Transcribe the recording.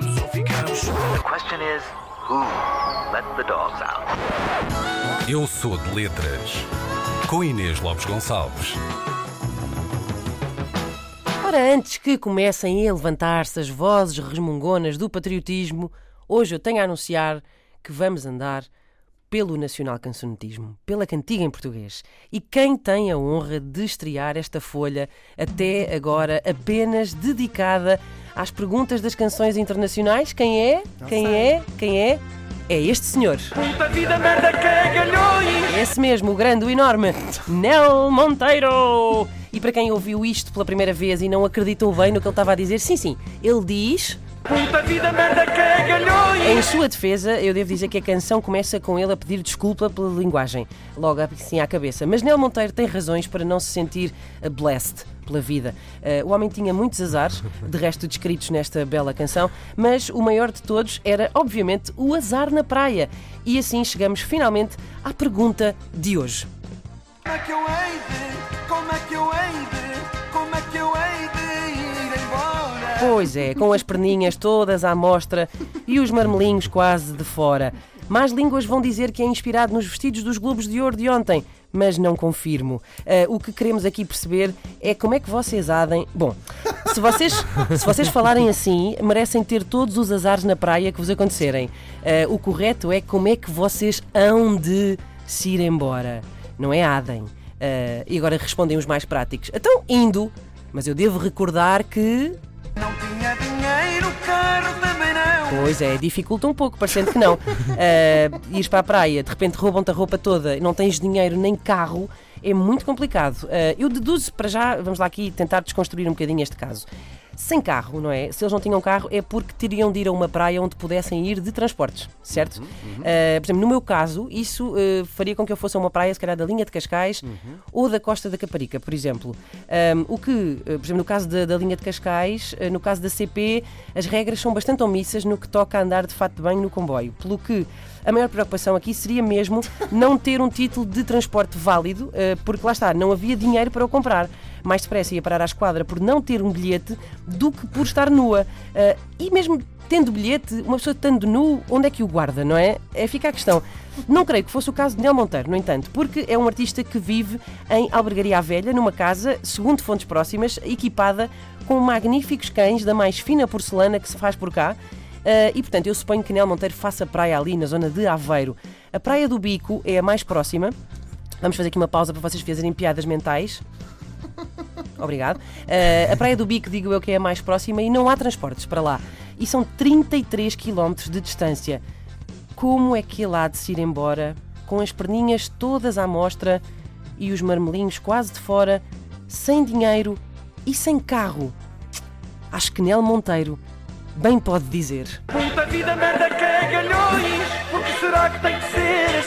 ou ficamos. The question is, who let the dogs out? Eu sou de letras. Com Inês Lopes Gonçalves. Ora, antes que comecem a levantar-se as vozes resmungonas do patriotismo, hoje eu tenho a anunciar que vamos andar pelo nacional cancionetismo, pela cantiga em português. E quem tem a honra de estrear esta folha, até agora apenas dedicada às perguntas das canções internacionais, quem é? quem é? Quem é? É este senhor. Puta vida merda que é! Esse mesmo, o grande, o enorme, Nel Monteiro! E para quem ouviu isto pela primeira vez e não acreditou bem no que ele estava a dizer, sim, sim, ele diz. Puta vida merda que é galhões! Em sua defesa, eu devo dizer que a canção começa com ele a pedir desculpa pela linguagem, logo assim à cabeça. Mas Nel Monteiro tem razões para não se sentir blessed pela vida. Uh, o homem tinha muitos azares, de resto descritos nesta bela canção, mas o maior de todos era, obviamente, o azar na praia. E assim chegamos finalmente à pergunta de hoje. Como é que eu hei de? Como é que eu hei de? Como é que eu hei de ir embora? Pois é, com as perninhas todas à mostra e os marmelinhos quase de fora. Mais línguas vão dizer que é inspirado nos vestidos dos Globos de Ouro de ontem, mas não confirmo. Ah, o que queremos aqui perceber é como é que vocês adem. Bom, se vocês, se vocês falarem assim, merecem ter todos os azares na praia que vos acontecerem. Ah, o correto é como é que vocês hão de se ir embora. Não é adem. Ah, e agora respondem os mais práticos. Então, indo. Mas eu devo recordar que Pois é, dificulta um pouco, parecendo que não. Uh, ires para a praia, de repente roubam-te a roupa toda, não tens dinheiro nem carro, é muito complicado. Uh, eu deduzo para já, vamos lá aqui tentar desconstruir um bocadinho este caso. Sem carro, não é? Se eles não tinham carro é porque teriam de ir a uma praia onde pudessem ir de transportes, certo? Uh, por exemplo, no meu caso, isso uh, faria com que eu fosse a uma praia, se calhar da linha de Cascais ou da Costa da Caparica, por exemplo. Um, o que, por exemplo, no caso da, da linha de Cascais, uh, no caso da CP, as regras são bastante omissas no que toca a andar de fato de banho no comboio. Pelo que a maior preocupação aqui seria mesmo não ter um título de transporte válido, porque lá está, não havia dinheiro para o comprar. Mais depressa ia parar à esquadra por não ter um bilhete do que por estar nua. Uh, e mesmo tendo bilhete, uma pessoa estando nu, onde é que o guarda, não é? É fica a questão. Não creio que fosse o caso de Nel Monteiro, no entanto, porque é um artista que vive em Albergaria à Velha, numa casa, segundo fontes próximas, equipada com magníficos cães da mais fina porcelana que se faz por cá. Uh, e portanto, eu suponho que Nel Monteiro faça praia ali na zona de Aveiro. A Praia do Bico é a mais próxima. Vamos fazer aqui uma pausa para vocês fazerem piadas mentais. Obrigado. Uh, a Praia do Bico, digo eu, que é a mais próxima e não há transportes para lá. E são 33 km de distância. Como é que ele há de se ir embora com as perninhas todas à mostra e os marmelinhos quase de fora, sem dinheiro e sem carro? Acho que Nel Monteiro bem pode dizer. Puta vida merda que é! Porque será que tem que ser